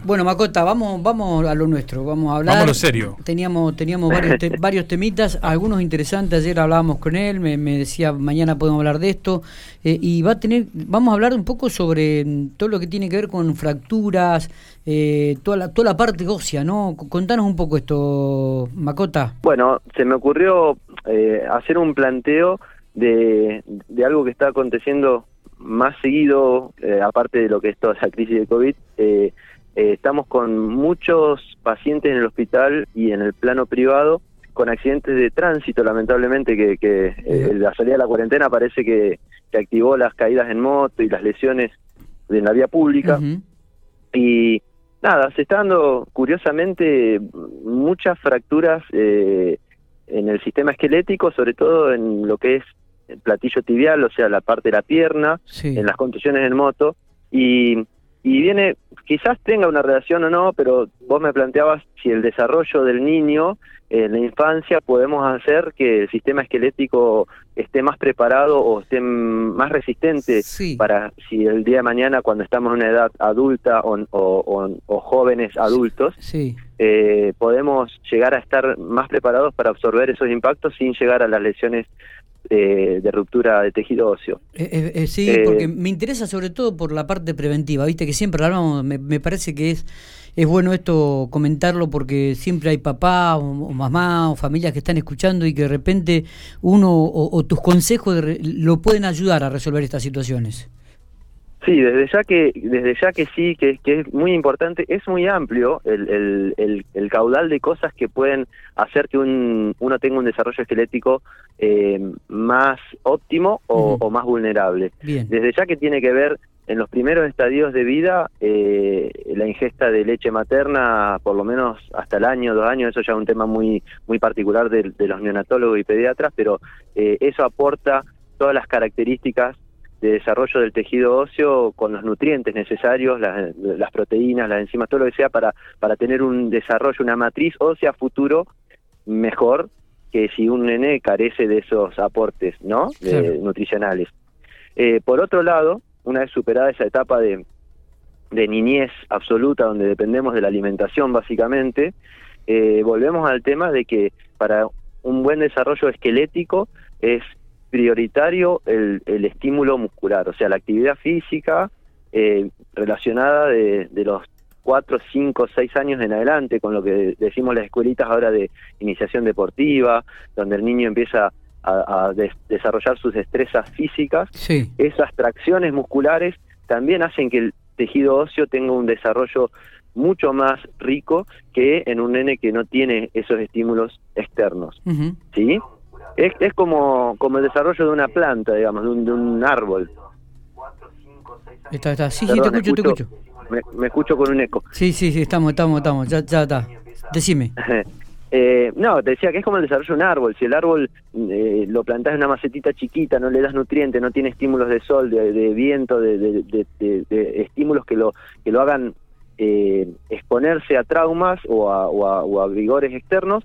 Bueno, Macota, vamos, vamos a lo nuestro, vamos a hablar. Vamos a lo serio. Teníamos, teníamos varios, varios temitas, algunos interesantes. Ayer hablábamos con él, me, decía mañana podemos hablar de esto eh, y va a tener, vamos a hablar un poco sobre todo lo que tiene que ver con fracturas, eh, toda la toda la parte ósea, ¿no? Contanos un poco esto, Macota. Bueno, se me ocurrió eh, hacer un planteo de, de algo que está aconteciendo más seguido, eh, aparte de lo que es toda esa crisis de COVID, eh, eh, estamos con muchos pacientes en el hospital y en el plano privado con accidentes de tránsito, lamentablemente, que, que la salida de la cuarentena parece que, activó las caídas en moto y las lesiones en la vía pública. Y nada, se está dando, curiosamente, muchas fracturas en el sistema esquelético, sobre todo en lo que es el platillo tibial, o sea, la parte de la pierna, en las contusiones en moto, y, y viene, quizás tenga una relación o no, pero vos me planteabas si el desarrollo del niño en la infancia podemos hacer que el sistema esquelético esté más preparado o esté más resistente para si el día de mañana cuando estamos en una edad adulta o, o, jóvenes adultos eh, podemos llegar a estar más preparados para absorber esos impactos sin llegar a las lesiones de ruptura de tejido óseo. Eh, eh, sí, porque me interesa sobre todo por la parte preventiva, viste que siempre hablamos, me, me parece que es es bueno esto comentarlo porque siempre hay papá o, mamá o familias que están escuchando y que de repente uno o, tus consejos lo pueden ayudar a resolver estas situaciones. Sí, desde ya que desde ya que sí, que, que es muy importante, es muy amplio el, el, el, caudal de cosas que pueden hacer que un, uno tenga un desarrollo esquelético eh, más óptimo o, o, más vulnerable. Bien. Desde ya que tiene que ver en los primeros estadios de vida, eh, la ingesta de leche materna, por lo menos hasta el año, dos años, eso ya es un tema muy, muy particular de, los neonatólogos y pediatras, pero eh, eso aporta todas las características de desarrollo del tejido óseo con los nutrientes necesarios, las, proteínas, las enzimas, todo lo que sea para, para tener un desarrollo, una matriz ósea futuro mejor que si un nene carece de esos aportes ¿no? nutricionales. Eh, por otro lado, una vez superada esa etapa de, de niñez absoluta donde dependemos de la alimentación básicamente, eh, volvemos al tema de que para un buen desarrollo esquelético es prioritario el, el estímulo muscular, o sea, la actividad física eh, relacionada de, de los 4, 5, 6 años en adelante, con lo que decimos las escuelitas ahora de iniciación deportiva, donde el niño empieza a, desarrollar sus destrezas físicas, esas tracciones musculares también hacen que el tejido óseo tenga un desarrollo mucho más rico que en un nene que no tiene esos estímulos externos. ¿Sí? Es, es como, como el desarrollo de una planta, digamos, de un, árbol. Está, está. Sí, sí, te escucho, te escucho. Me, escucho con un eco. Sí, sí, sí, estamos, estamos, estamos. Ya, ya está. Decime. Eh, no, te decía que es como el desarrollo de un árbol. Si el árbol eh, lo plantás en una macetita chiquita, no le das nutrientes, no tiene estímulos de sol, de, viento, de, estímulos que lo, que lo hagan eh, exponerse a traumas o a, o a, vigores externos,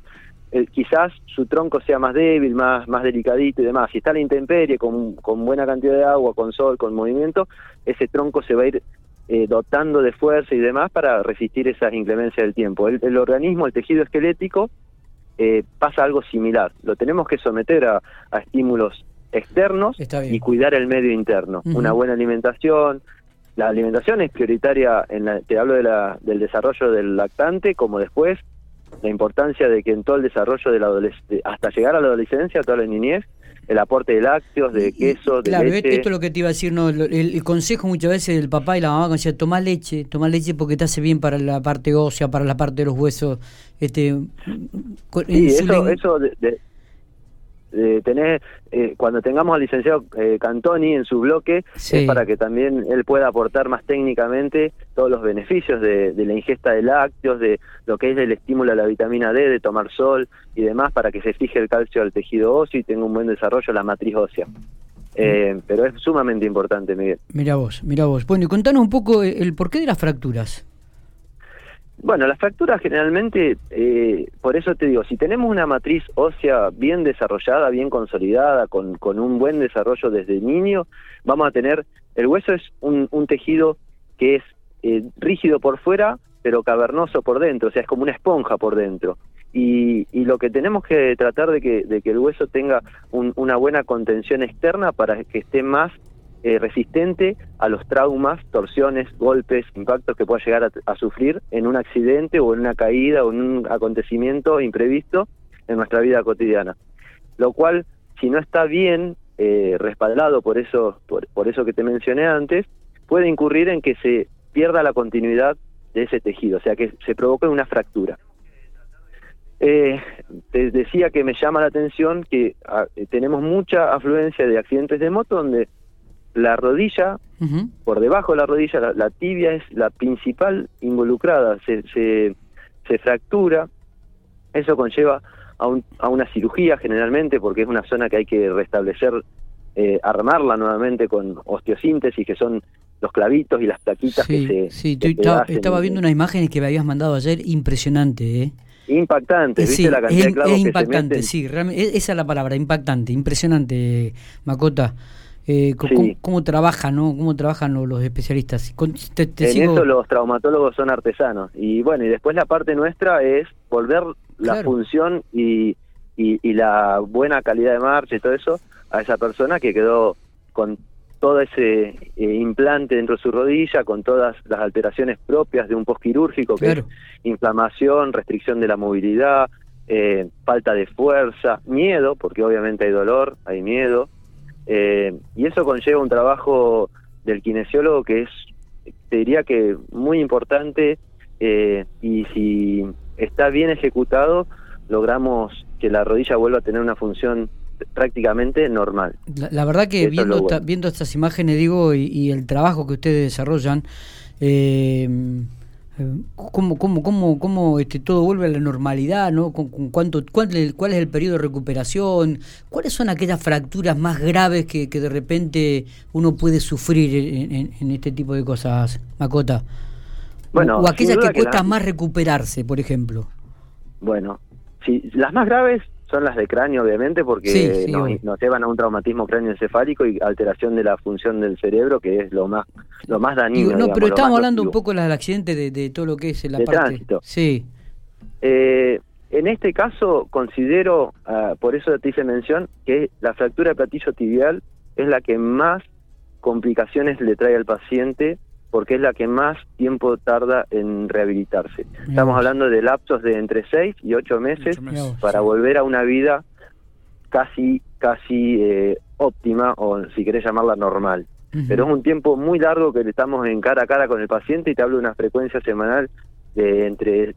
eh, quizás su tronco sea más débil, más, más delicadito y demás. Si está a la intemperie, con, con buena cantidad de agua, con sol, con movimiento, ese tronco se va a ir eh, dotando de fuerza y demás para resistir esas inclemencias del tiempo. El, organismo, el tejido esquelético, eh, pasa algo similar. Lo tenemos que someter a, estímulos externos y cuidar el medio interno. Una buena alimentación. La alimentación es prioritaria, en la, te hablo de la, del desarrollo del lactante, como después la importancia de que en todo el desarrollo de la hasta llegar a la adolescencia, toda la niñez, el aporte de lácteos, de queso, de claro, esto es lo que te iba a decir, no, el, consejo muchas veces del papá y la mamá, decía, toma leche, toma leche porque te hace bien para la parte ósea, para la parte de los huesos. Este, sí, eso, eso de, eh, tener, eh, cuando tengamos al licenciado eh, Cantoni en su bloque, es para que también él pueda aportar más técnicamente todos los beneficios de, la ingesta de lácteos, de lo que es el estímulo a la vitamina D, de tomar sol y demás, para que se fije el calcio al tejido óseo y tenga un buen desarrollo la matriz ósea. Eh, pero es sumamente importante, Miguel. Mira vos, mira vos. Bueno, y contanos un poco el porqué de las fracturas. Bueno, las fracturas generalmente, eh, por eso te digo, si tenemos una matriz ósea bien desarrollada, bien consolidada, con, con un buen desarrollo desde niño, vamos a tener, el hueso es un, un tejido que es eh, rígido por fuera, pero cavernoso por dentro, o sea, es como una esponja por dentro. Y, y lo que tenemos que tratar de que, de que el hueso tenga una buena contención externa para que esté más eh, resistente a los traumas, torsiones, golpes, impactos que pueda llegar a, sufrir en un accidente o en una caída o en un acontecimiento imprevisto en nuestra vida cotidiana. Lo cual, si no está bien eh, respaldado por eso, por, eso que te mencioné antes, puede incurrir en que se pierda la continuidad de ese tejido, o sea, que se provoque una fractura. Eh, te decía que me llama la atención que ah, tenemos mucha afluencia de accidentes de moto donde la rodilla, por debajo de la rodilla, la, tibia es la principal involucrada, se, se, se fractura, eso conlleva a, un, a, una cirugía generalmente porque es una zona que hay que restablecer, eh, armarla nuevamente con osteosíntesis, que son los clavitos y las plaquitas que se... Sí, estaba, viendo unas imágenes que me habías mandado ayer, impresionante, ¿eh? Impactante, ¿viste sí, la cantidad es, es impactante, sí, realmente, esa es la palabra, impactante, impresionante, Macota eh, cómo, trabajan, ¿no? ¿Cómo trabajan los, especialistas? en eso los traumatólogos son artesanos. Y bueno, y después la parte nuestra es volver la función y, y, la buena calidad de marcha y todo eso a esa persona que quedó con todo ese eh, implante dentro de su rodilla, con todas las alteraciones propias de un posquirúrgico, que es inflamación, restricción de la movilidad, eh, falta de fuerza, miedo, porque obviamente hay dolor, hay miedo, eh, y eso conlleva un trabajo del kinesiólogo que es, te diría que muy importante eh, y si está bien ejecutado, logramos que la rodilla vuelva a tener una función prácticamente normal. La, verdad que viendo, viendo estas imágenes, digo, y, y, el trabajo que ustedes desarrollan, eh, cómo, cómo, cómo, cómo este, todo vuelve a la normalidad, ¿no? ¿Con, cuánto, cuál, cuál, es el periodo de recuperación? ¿Cuáles son aquellas fracturas más graves que, que de repente uno puede sufrir en, este tipo de cosas, Macota? Bueno, o, aquellas que, cuesta más recuperarse, por ejemplo. Bueno, sí, las más graves son las de cráneo, obviamente, porque nos, llevan a un traumatismo cráneoencefálico y alteración de la función del cerebro, que es lo más lo más dañino. no, pero estamos hablando un poco del accidente, de, de, todo lo que es la parte... Tránsito. Sí. Eh, en este caso, considero, ah, por eso te hice mención, que la fractura de platillo tibial es la que más complicaciones le trae al paciente porque es la que más tiempo tarda en rehabilitarse. Estamos hablando de lapsos de entre 6 y 8 meses, para volver a una vida casi casi eh, óptima o si querés llamarla normal. Pero es un tiempo muy largo que estamos en cara a cara con el paciente y te hablo de una frecuencia semanal de entre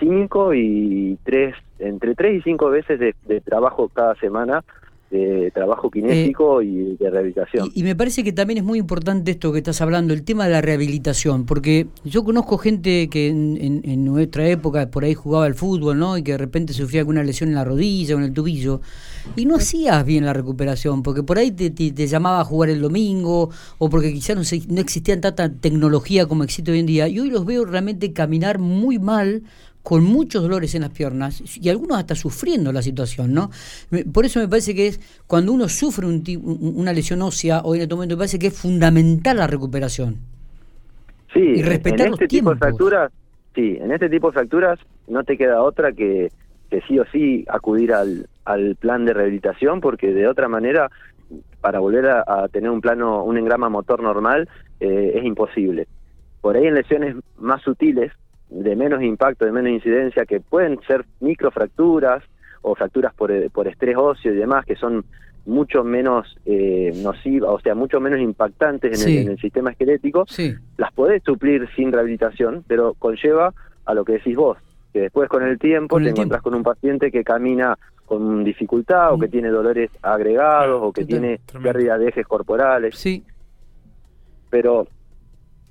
5 y 3, entre 3 y 5 veces de trabajo cada semana de trabajo kinésico eh, y de rehabilitación. Y, me parece que también es muy importante esto que estás hablando, el tema de la rehabilitación, porque yo conozco gente que en, nuestra época por ahí jugaba al fútbol, ¿no? Y que de repente sufría alguna lesión en la rodilla o en el tubillo, y no hacías bien la recuperación, porque por ahí te, te, llamaba a jugar el domingo, o porque quizás no, no existía tanta tecnología como existe hoy en día, y hoy los veo realmente caminar muy mal con muchos dolores en las piernas y algunos hasta sufriendo la situación, ¿no? Por eso me parece que es cuando uno sufre un, una lesión ósea o en este momento me parece que es fundamental la recuperación. Sí, y respetar en este tipo de fracturas, sí, en este tipo de fracturas no te queda otra que, que sí o sí acudir al, al plan de rehabilitación porque de otra manera para volver a, tener un plano, un engrama motor normal eh, es imposible. Por ahí en lesiones más sutiles de menos impacto, de menos incidencia, que pueden ser microfracturas o fracturas por, eh, por estrés óseo y demás, que son mucho menos eh, nocivas, o sea, mucho menos impactantes en, el, sistema esquelético, las podés suplir sin rehabilitación, pero conlleva a lo que decís vos, que después con el tiempo te encontrás con un paciente que camina con dificultad o que mm. tiene dolores agregados o que tiene pérdida de ejes corporales. Sí. Pero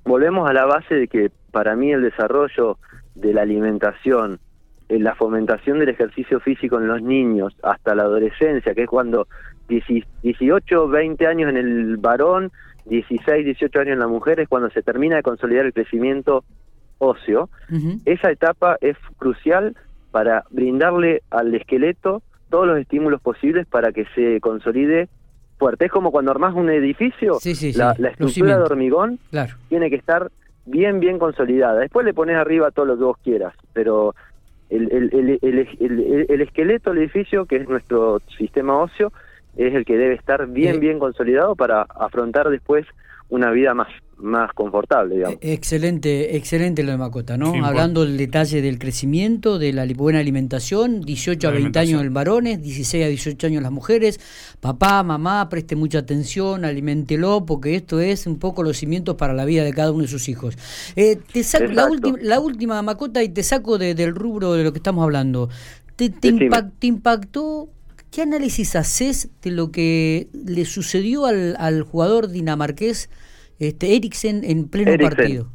volvemos a la base de que para mí el desarrollo de la alimentación, la fomentación del ejercicio físico en los niños hasta la adolescencia, que es cuando 18, 20 años en el varón, 16, 18 años en la mujer, es cuando se termina de consolidar el crecimiento óseo. Esa etapa es crucial para brindarle al esqueleto todos los estímulos posibles para que se consolide fuerte. Es como cuando armas un edificio, la, estructura de hormigón tiene que estar bien, bien consolidada. Después le pones arriba todo lo que vos quieras, pero el, el, el, el, esqueleto del edificio, que es nuestro sistema óseo, es el que debe estar bien, bien consolidado para afrontar después una vida más más confortable, digamos. E-, excelente, excelente lo de Macota, ¿no? Hablando del detalle del crecimiento, de la buena alimentación, 18 a 20 años el varones, 16 a 18 años las mujeres, papá, mamá, preste mucha atención, aliméntelo, porque esto es un poco los cimientos para la vida de cada uno de sus hijos. Eh, te saco la, última, la última, Macota, y te saco del rubro de lo que estamos hablando. ¿Te, te, te impactó ¿Qué análisis haces de lo que le sucedió al, al jugador dinamarqués este, Eriksen en pleno partido.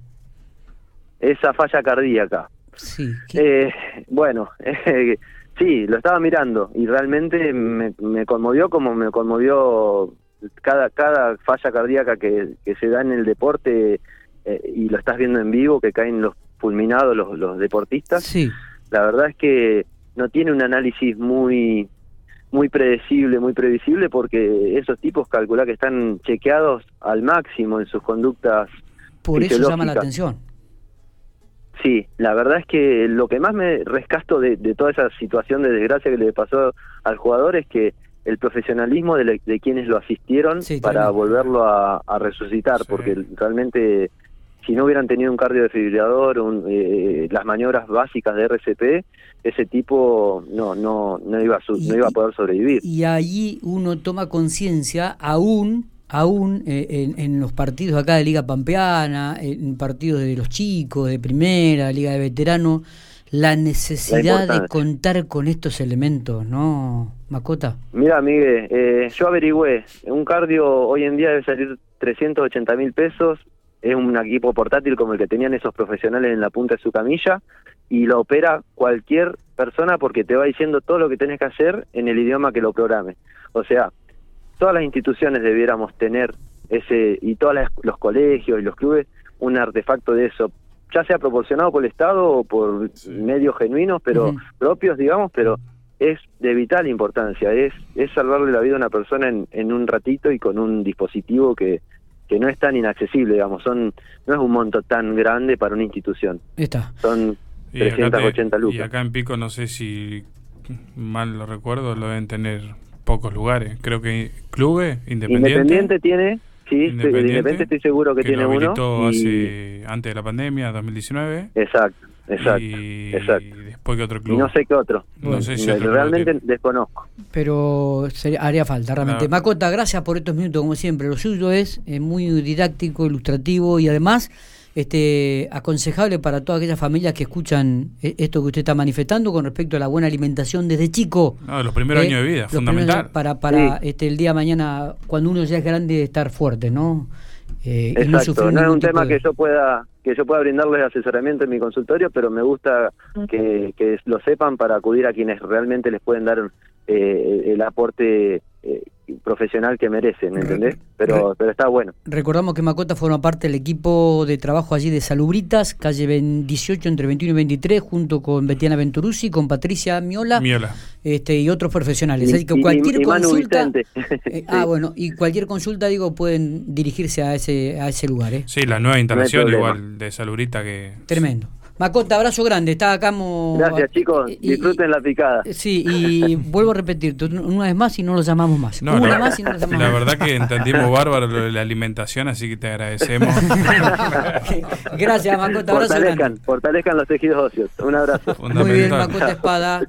Esa falla cardíaca. Sí. Eh, bueno, sí, lo estaba mirando y realmente me, conmovió como me conmovió cada cada falla cardíaca que, se da en el deporte eh, y lo estás viendo en vivo, que caen los fulminados los, los deportistas. Sí. La verdad es que no tiene un análisis muy muy predecible, muy previsible, porque esos tipos calcula que están chequeados al máximo en sus conductas. Por eso llama la atención. Sí, la verdad es que lo que más me rescasto de, toda esa situación de desgracia que le pasó al jugador es que el profesionalismo de, quienes lo asistieron para volverlo a, resucitar, porque realmente si no hubieran tenido un cardiodefibrilador, un, eh, las maniobras básicas de RCP, ese tipo no no no iba a no iba a poder sobrevivir. Y allí uno toma conciencia aún aún eh, en, los partidos acá de Liga Pampeana, en partidos de los chicos, de primera, Liga de Veteranos, la necesidad de contar con estos elementos, ¿no, Macota? Mira, Miguel, eh, yo averigüé, un cardio hoy en día debe salir 380 mil pesos, es un equipo portátil como el que tenían esos profesionales en la punta de su camilla y lo opera cualquier persona porque te va diciendo todo lo que tenés que hacer en el idioma que lo programe. O sea, todas las instituciones debiéramos tener ese y todos los colegios y los clubes un artefacto de eso, ya sea proporcionado por el Estado o por medios genuinos, pero propios, digamos, pero es de vital importancia, es, es salvarle la vida a una persona en, en un ratito y con un dispositivo que, que no es tan inaccesible, digamos, son no es un monto tan grande para una institución. Está. Son 380 lucas. Y acá en Pico no sé si mal lo recuerdo, lo deben tener pocos lugares. Creo que clubes independiente. Independiente tiene, sí, independiente, estoy seguro que, tiene uno. hace antes de la pandemia, 2019. Exacto. Exacto, y después que otro club. no sé qué otro. No sé si realmente desconozco. Pero haría falta, realmente. Macota, gracias por estos minutos, como siempre. Lo suyo es muy didáctico, ilustrativo y además este aconsejable para todas aquellas familias que escuchan eh, esto que usted está manifestando con respecto a la buena alimentación desde chico. No, los primeros eh, años de vida, fundamental. Para, para este, el día de mañana, cuando uno ya es grande, estar fuerte, ¿no? Eh, Exacto, no, es un tema que yo pueda que yo pueda brindarles asesoramiento en mi consultorio, pero me gusta que, que lo sepan para acudir a quienes realmente les pueden dar eh, el aporte eh, profesional que merecen, ¿entendés? Pero, pero está bueno. Recordamos que Macota forma parte del equipo de trabajo allí de Salubritas, calle 18 entre 21 y 23, junto con Betiana Venturuzzi, con Patricia Miola, Este, y otros profesionales. Así que cualquier consulta... Eh, ah, bueno, y cualquier consulta, digo, pueden dirigirse a ese, a ese lugar. ¿eh? Sí, la nueva instalación igual de Salubrita que... Tremendo. Macota, abrazo grande, está acá. Gracias, chicos. Disfruten la picada. Sí, y vuelvo a repetir, una vez más y no lo llamamos más. una la, más y no lo llamamos La verdad que entendimos bárbaro lo de la alimentación, así que te agradecemos. Gracias, Macota. Abrazo fortalezcan, grande. fortalezcan los tejidos óseos. Un abrazo. Muy bien, Macota Espada.